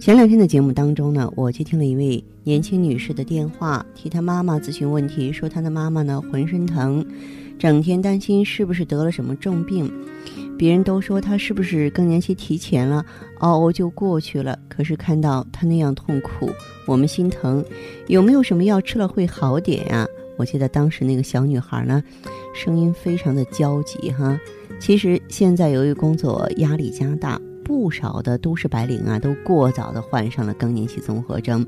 前两天的节目当中呢，我接听了一位年轻女士的电话，替她妈妈咨询问题，说她的妈妈呢浑身疼，整天担心是不是得了什么重病。别人都说她是不是更年期提前了，熬熬就过去了。可是看到她那样痛苦，我们心疼。有没有什么药吃了会好点呀？我记得当时那个小女孩呢，声音非常的焦急哈。其实现在由于工作压力加大，不少的都市白领啊都过早的患上了更年期综合征。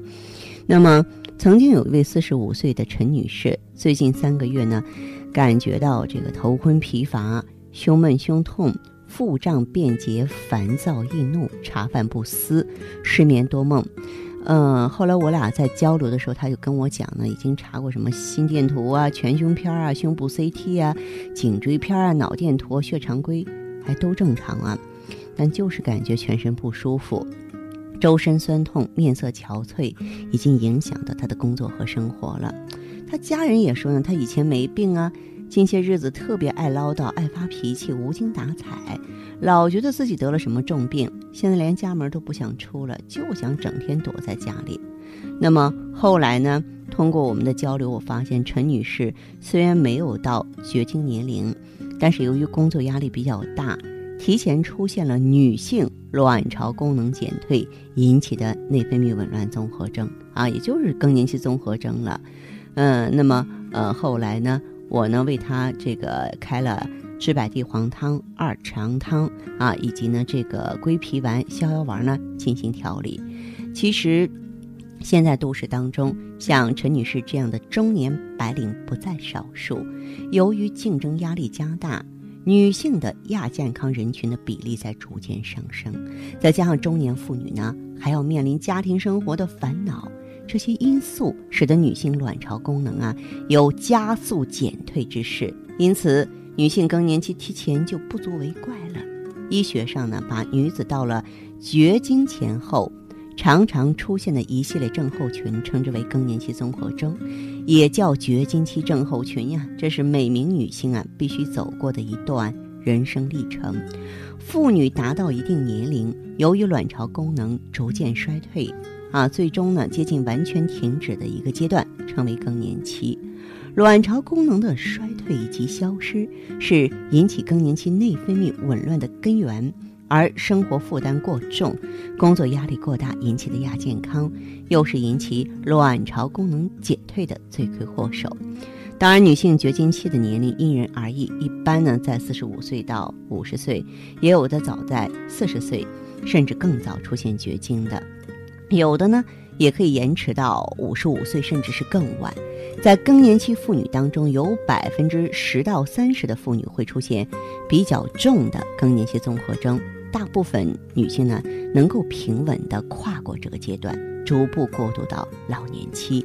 那么，曾经有一位四十五岁的陈女士，最近三个月呢，感觉到这个头昏疲乏、胸闷胸痛、腹胀便结、烦躁易怒、茶饭不思、失眠多梦。嗯，后来我俩在交流的时候，他就跟我讲呢，已经查过什么心电图啊、全胸片啊、胸部 CT 啊、颈椎片啊、脑电图、血常规，还都正常啊，但就是感觉全身不舒服，周身酸痛、面色憔悴，已经影响到他的工作和生活了。他家人也说呢，他以前没病啊。近些日子特别爱唠叨、爱发脾气、无精打采，老觉得自己得了什么重病，现在连家门都不想出了，就想整天躲在家里。那么后来呢？通过我们的交流，我发现陈女士虽然没有到绝经年龄，但是由于工作压力比较大，提前出现了女性卵巢功能减退引起的内分泌紊乱综合征啊，也就是更年期综合征了。嗯，那么呃后来呢？我呢为他这个开了知柏地黄汤、二常汤啊，以及呢这个归脾丸、逍遥丸呢进行调理。其实，现在都市当中，像陈女士这样的中年白领不在少数。由于竞争压力加大，女性的亚健康人群的比例在逐渐上升。再加上中年妇女呢，还要面临家庭生活的烦恼。这些因素使得女性卵巢功能啊有加速减退之势，因此女性更年期提前就不足为怪了。医学上呢，把女子到了绝经前后常常出现的一系列症候群称之为更年期综合征，也叫绝经期症候群呀。这是每名女性啊必须走过的一段人生历程。妇女达到一定年龄，由于卵巢功能逐渐衰退。啊，最终呢，接近完全停止的一个阶段，称为更年期。卵巢功能的衰退以及消失，是引起更年期内分泌紊乱的根源。而生活负担过重、工作压力过大引起的亚健康，又是引起卵巢功能减退的罪魁祸首。当然，女性绝经期的年龄因人而异，一般呢在四十五岁到五十岁，也有的早在四十岁，甚至更早出现绝经的。有的呢，也可以延迟到五十五岁，甚至是更晚。在更年期妇女当中，有百分之十到三十的妇女会出现比较重的更年期综合征。大部分女性呢，能够平稳地跨过这个阶段，逐步过渡到老年期。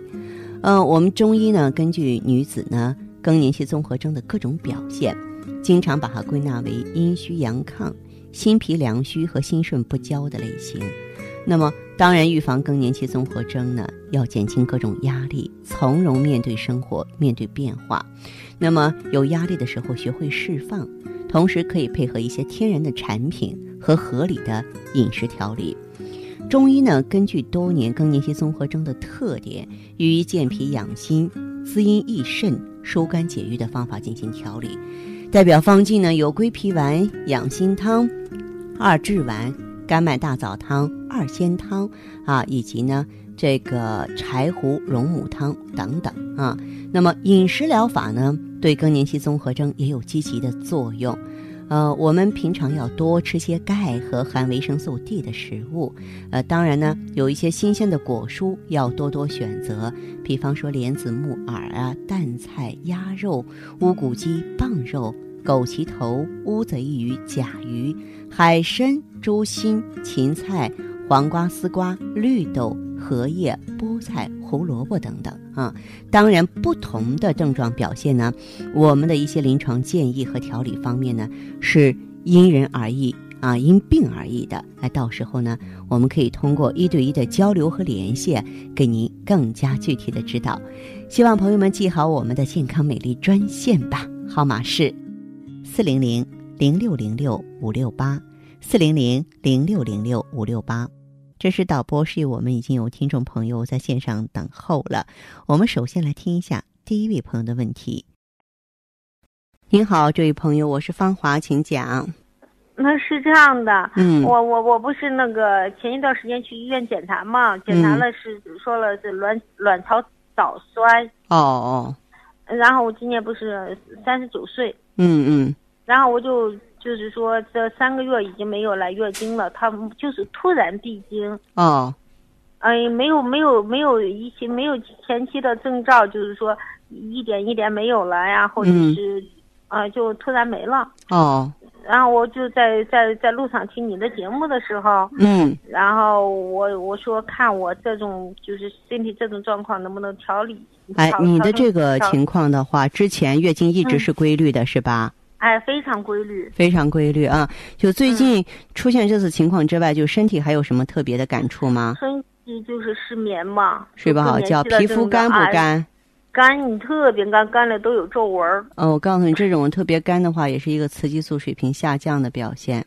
呃，我们中医呢，根据女子呢更年期综合征的各种表现，经常把它归纳为阴虚阳亢、心脾阳虚和心肾不交的类型。那么，当然，预防更年期综合征呢，要减轻各种压力，从容面对生活，面对变化。那么，有压力的时候学会释放，同时可以配合一些天然的产品和合理的饮食调理。中医呢，根据多年更年期综合征的特点，予以健脾养心、滋阴益肾、疏肝解郁的方法进行调理。代表方剂呢，有归脾丸、养心汤、二至丸。甘麦大枣汤、二仙汤啊，以及呢这个柴胡龙母汤等等啊。那么饮食疗法呢，对更年期综合征也有积极的作用。呃，我们平常要多吃些钙和含维生素 D 的食物。呃，当然呢，有一些新鲜的果蔬要多多选择，比方说莲子、木耳啊、蛋菜、鸭肉、乌骨鸡、棒肉。枸杞头、乌贼鱼、甲鱼、海参、猪心、芹菜、黄瓜、丝瓜、绿豆、荷叶、菠菜、胡萝卜等等啊。当然，不同的症状表现呢，我们的一些临床建议和调理方面呢，是因人而异啊，因病而异的。那，到时候呢，我们可以通过一对一的交流和连线，给您更加具体的指导。希望朋友们记好我们的健康美丽专线吧，号码是四零零零六零六五六八。四零零零六零六五六八，这是导播示意我们已经有听众朋友在线上等候了。我们首先来听一下第一位朋友的问题。您好，这位朋友，我是芳华，请讲。那是这样的，嗯，我我我不是那个前一段时间去医院检查嘛，检查了是说了是卵卵巢早衰。哦哦。然后我今年不是三十九岁。嗯嗯。然后我就。就是说，这三个月已经没有来月经了，她就是突然闭经。哦，哎，没有没有没有一些没有前期的征兆，就是说一点一点没有了呀，或者是啊，就突然没了。哦，然后我就在在在路上听你的节目的时候，嗯，然后我我说看我这种就是身体这种状况能不能调理。哎，你的这个情况的话，之前月经一直是规律的，是吧？哎，非常规律，非常规律啊！就最近出现这次情况之外，就身体还有什么特别的感触吗？身体就是失眠嘛，睡不好觉，皮肤干不干？干，你特别干，干了都有皱纹。哦，我告诉你，这种特别干的话，也是一个雌激素水平下降的表现。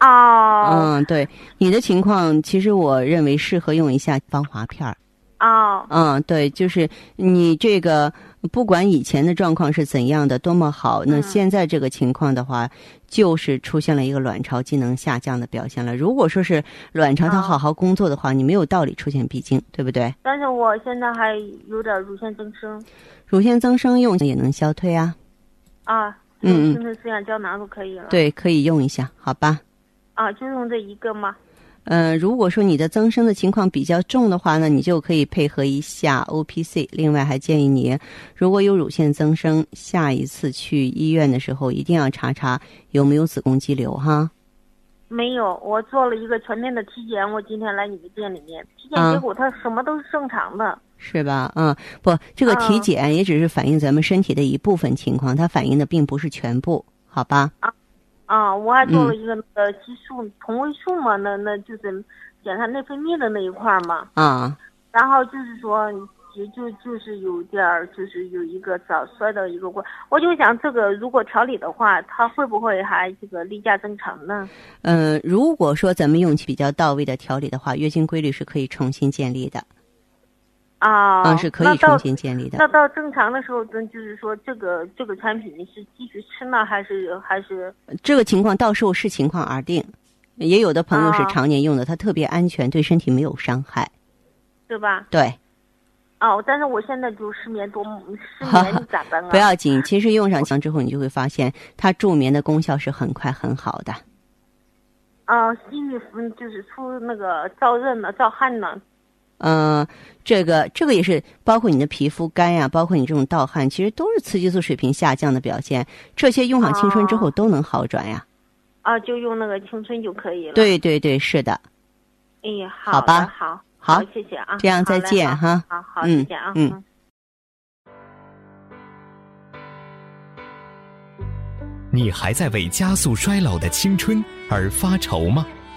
哦。嗯，对，你的情况，其实我认为适合用一下芳华片儿。哦。嗯，对，就是你这个。不管以前的状况是怎样的，多么好，那现在这个情况的话，就是出现了一个卵巢机能下降的表现了。如果说是卵巢它好好工作的话，你没有道理出现闭经，对不对？但是我现在还有点乳腺增生。乳腺增生用也能消退啊。啊，嗯嗯，青春滋养胶囊就可以了。对，可以用一下，好吧？啊，就用这一个吗？嗯，如果说你的增生的情况比较重的话呢，你就可以配合一下 O P C。另外还建议你，如果有乳腺增生，下一次去医院的时候一定要查查有没有子宫肌瘤哈。没有，我做了一个全面的体检，我今天来你的店里面，体检结果它什么都是正常的。是吧？嗯，不，这个体检也只是反映咱们身体的一部分情况，它反映的并不是全部，好吧？啊。啊，我还做了一个那个激素同位素嘛，那那就是检查内分泌的那一块嘛。啊。然后就是说，就就就是有点儿，就是有一个早衰的一个过，我就想这个如果调理的话，它会不会还这个例假正常呢？嗯，如果说咱们用起比较到位的调理的话，月经规律是可以重新建立的。啊，嗯，是可以重新建立的。那到正常的时候，真就是说，这个这个产品是继续吃呢，还是还是？这个情况到时候视情况而定。也有的朋友是常年用的，它特别安全，对身体没有伤害，对吧？对。哦，但是我现在就失眠多，失眠咋办啊？不要紧，其实用上强之后，你就会发现它助眠的功效是很快很好的。啊，心里嗯，就是出那个燥热呢，燥汗呢。嗯，这个这个也是包括你的皮肤干呀，包括你这种盗汗，其实都是雌激素水平下降的表现。这些用上青春之后都能好转呀。啊，就用那个青春就可以了。对对对，是的。哎，好，好吧，好，好，谢谢啊。这样再见哈。好好，谢谢啊。嗯。你还在为加速衰老的青春而发愁吗？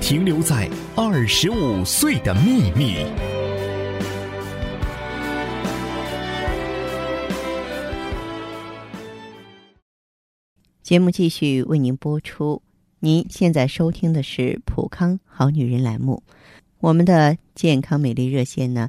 停留在二十五岁的秘密。节目继续为您播出。您现在收听的是《普康好女人》栏目，我们的健康美丽热线呢？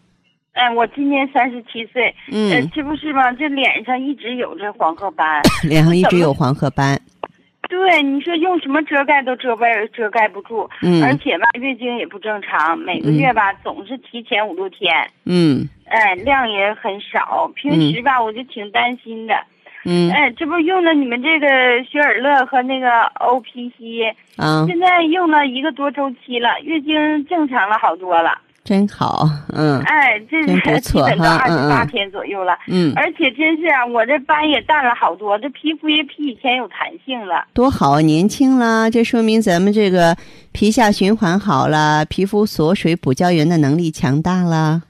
哎，我今年三十七岁，嗯，这不是吗？这脸上一直有这黄褐斑，脸上一直有黄褐斑。对，你说用什么遮盖都遮盖遮盖不住，嗯，而且吧，月经也不正常，每个月吧总是提前五六天，嗯，哎，量也很少，平时吧我就挺担心的，嗯，哎，这不用了你们这个雪尔乐和那个 O P C，啊，现在用了一个多周期了，月经正常了好多了。真好，嗯，哎，这真不错基本到二十八嗯天左右了，嗯，而且真是啊，我这斑也淡了好多，这皮肤也比以前有弹性了。多好，年轻啦！这说明咱们这个皮下循环好了，皮肤锁水补胶原的能力强大了。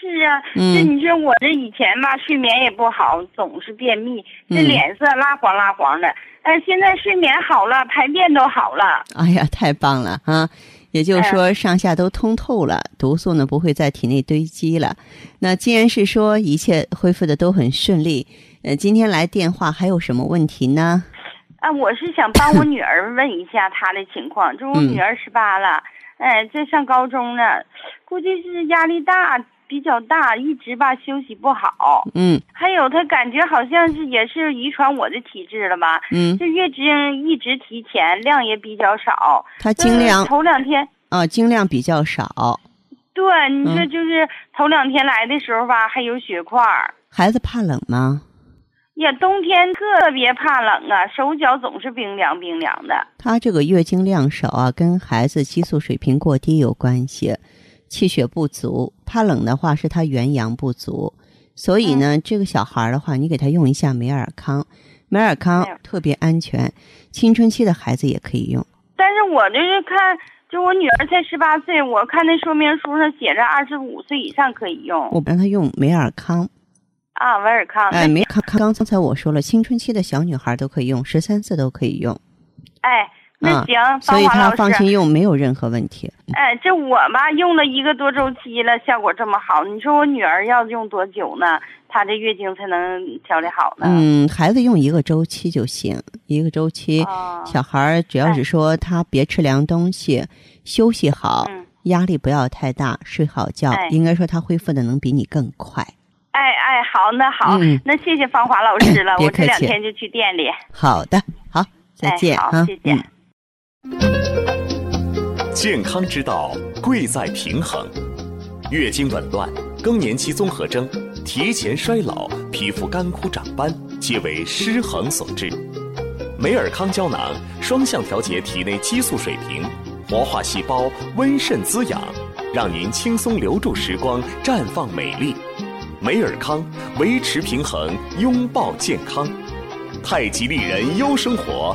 是啊，嗯这你说我这以前吧，睡眠也不好，总是便秘，这嗯脸色蜡黄蜡黄的。哎，现在睡眠好了，排便都好了。哎呀，太棒了啊！也就是说，上下都通透了，毒素呢不会在体内堆积了。那既然是说一切恢复的都很顺利，呃，今天来电话还有什么问题呢？啊，我是想帮我 女儿问一下她的情况，就我嗯女儿十八了，哎，这上高中呢，估计是压力大比较大，一直吧休息不好。嗯还有，他感觉好像是也是遗传我的体质了吧？嗯，这月经一直提前，量也比较少。他经量嗯头两天，啊，经量比较少，对，你说嗯就是头两天来的时候吧，还有血块儿。孩子怕冷吗？呀，冬天特别怕冷啊，手脚总是冰凉冰凉的。他这个月经量少啊，跟孩子激素水平过低有关系，气血不足。怕冷的话，是他元阳不足。所以呢，这个小孩儿的话，你给他用一下美尔康，美尔康特别安全，青春期的孩子也可以用。但是我这是看，就我女儿才十八岁，我看那说明书上写着二十五岁以上可以用我让他用美尔康，啊，维尔康。哎，那美尔康，刚才我说了，青春期的小女孩都可以用，十三岁都可以用，哎，那啊行，所以他放心用，没有任何问题。哎，这我吧用了一个多周期了，效果这么好，你说我女儿要用多久呢？她这月经才能调理好呢？嗯，孩子用一个周期就行，一个周期。哦小孩儿只要是说他别吃凉东西，休息好，嗯压力不要太大，睡好觉，哎应该说他恢复的能比你更快。哎哎，好，那好，嗯那谢谢芳华老师了，我这两天就去店里。好的，好，再哎见啊，好谢谢嗯。健康之道贵在平衡，月经紊乱、更年期综合征、提前衰老、皮肤干枯长斑，皆为失衡所致。美尔康胶囊双向调节体内激素水平，活化细胞，温肾滋养，让您轻松留住时光，绽放美丽。美尔康维持平衡，拥抱健康。太极丽人优生活，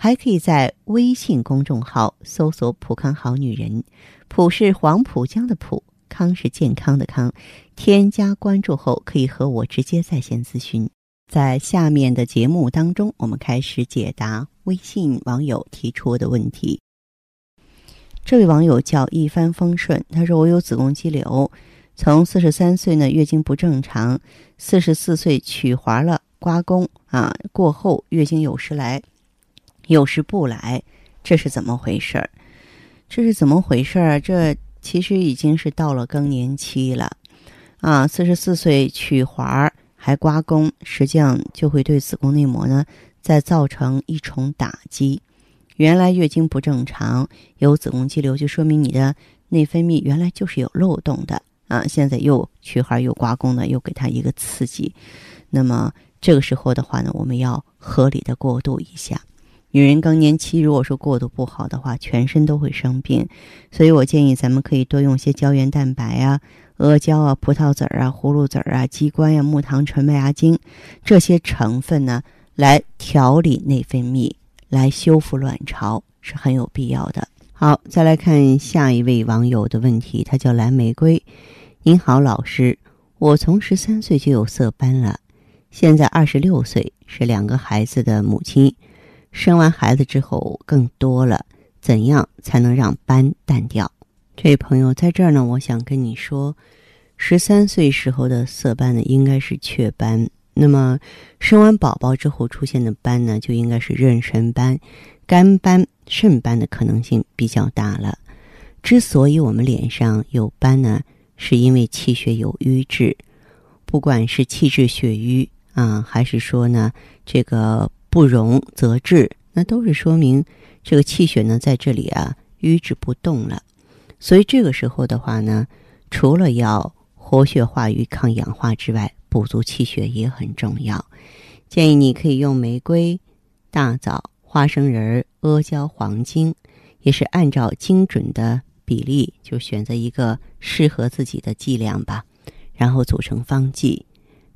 还可以在微信公众号搜索“普康好女人”，普是黄浦江的浦。康是健康的康，添加关注后可以和我直接在线咨询。在下面的节目当中，我们开始解答微信网友提出的问题。这位网友叫一帆风顺，他说：“我有子宫肌瘤，从四十三岁呢月经不正常，四十四岁取环了刮宫啊，过后月经有时来，有时不来，这是怎么回事儿？这是怎么回事儿？这。”其实已经是到了更年期了，啊，四十四岁取环还刮宫，实际上就会对子宫内膜呢再造成一重打击。原来月经不正常，有子宫肌瘤，就说明你的内分泌原来就是有漏洞的啊。现在又取环又刮宫呢，又给它一个刺激，那么这个时候的话呢，我们要合理的过渡一下。女人更年期如果说过渡不好的话，全身都会生病，所以我建议咱们可以多用些胶原蛋白啊、阿胶啊、葡萄籽儿啊、葫芦籽儿啊、鸡冠呀、木糖醇、麦芽精这些成分呢，来调理内分泌，来修复卵巢是很有必要的。好，再来看下一位网友的问题，他叫蓝玫瑰。您好，老师，我从十三岁就有色斑了，现在二十六岁，是两个孩子的母亲，生完孩子之后更多了，怎样才能让斑淡掉？这位朋友在这儿呢，我想跟你说，十三岁时候的色斑呢，应该是雀斑。那么生完宝宝之后出现的斑呢，就应该是妊娠斑、肝斑、肾斑的可能性比较大了。之所以我们脸上有斑呢，是因为气血有瘀滞，不管是气滞血瘀啊，还是说呢这个不容则滞，那都是说明这个气血呢在这里啊瘀滞不动了。所以这个时候的话呢，除了要活血化瘀、抗氧化之外，补足气血也很重要。建议你可以用玫瑰、大枣、花生仁、阿胶、黄精，也是按照精准的比例，就选择一个适合自己的剂量吧，然后组成方剂。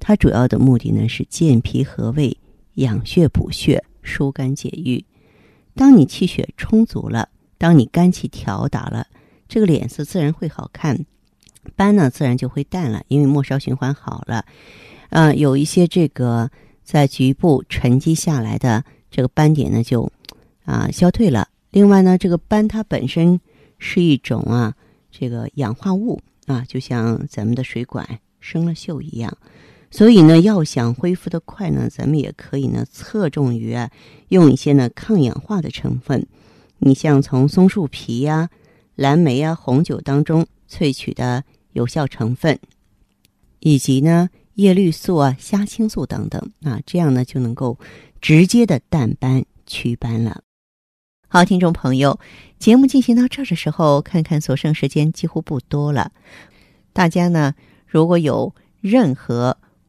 它主要的目的呢是健脾和胃、养血补血、疏肝解郁。当你气血充足了，当你肝气调达了，这个脸色自然会好看。斑呢，自然就会淡了，因为末梢循环好了。呃，有一些这个在局部沉积下来的这个斑点呢，就啊消退了。另外呢，这个斑它本身是一种啊这个氧化物啊，就像咱们的水管生了锈一样。所以呢，要想恢复的快呢，咱们也可以呢侧重于啊用一些呢抗氧化的成分。你像从松树皮呀、蓝莓啊、红酒当中。萃取的有效成分，以及呢叶绿素啊、虾青素等等啊，这样呢就能够直接的淡斑祛斑了。好，听众朋友，节目进行到这儿的时候，看看所剩时间几乎不多了。大家呢如果有任何